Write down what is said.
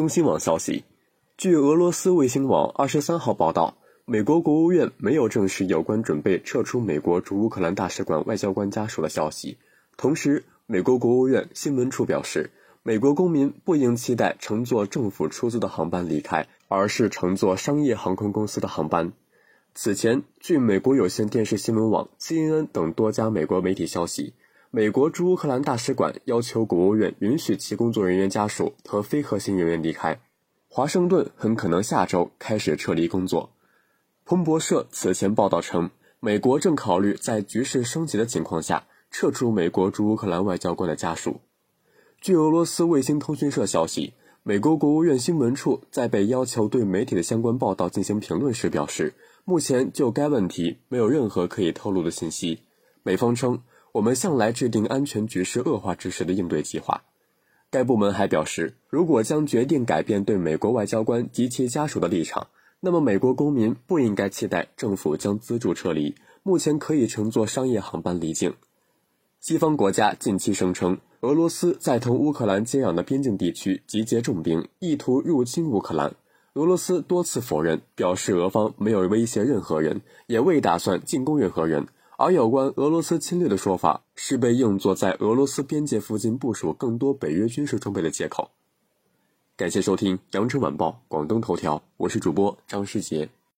中新网消息，据俄罗斯卫星网二十三号报道，美国国务院没有证实有关准备撤出美国驻乌克兰大使馆外交官家属的消息。同时，美国国务院新闻处表示，美国公民不应期待乘坐政府出租的航班离开，而是乘坐商业航空公司的航班。此前，据美国有线电视新闻网、CNN 等多家美国媒体消息。美国驻乌克兰大使馆要求国务院允许其工作人员家属和非核心人员离开。华盛顿很可能下周开始撤离工作。彭博社此前报道称，美国正考虑在局势升级的情况下撤出美国驻乌克兰外交官的家属。据俄罗斯卫星通讯社消息，美国国务院新闻处在被要求对媒体的相关报道进行评论时表示，目前就该问题没有任何可以透露的信息。美方称。我们向来制定安全局势恶化之时的应对计划。该部门还表示，如果将决定改变对美国外交官及其家属的立场，那么美国公民不应该期待政府将资助撤离。目前可以乘坐商业航班离境。西方国家近期声称，俄罗斯在同乌克兰接壤的边境地区集结重兵，意图入侵乌克兰。俄罗斯多次否认，表示俄方没有威胁任何人，也未打算进攻任何人。而有关俄罗斯侵略的说法，是被用作在俄罗斯边界附近部署更多北约军事装备的借口。感谢收听《羊城晚报·广东头条》，我是主播张世杰。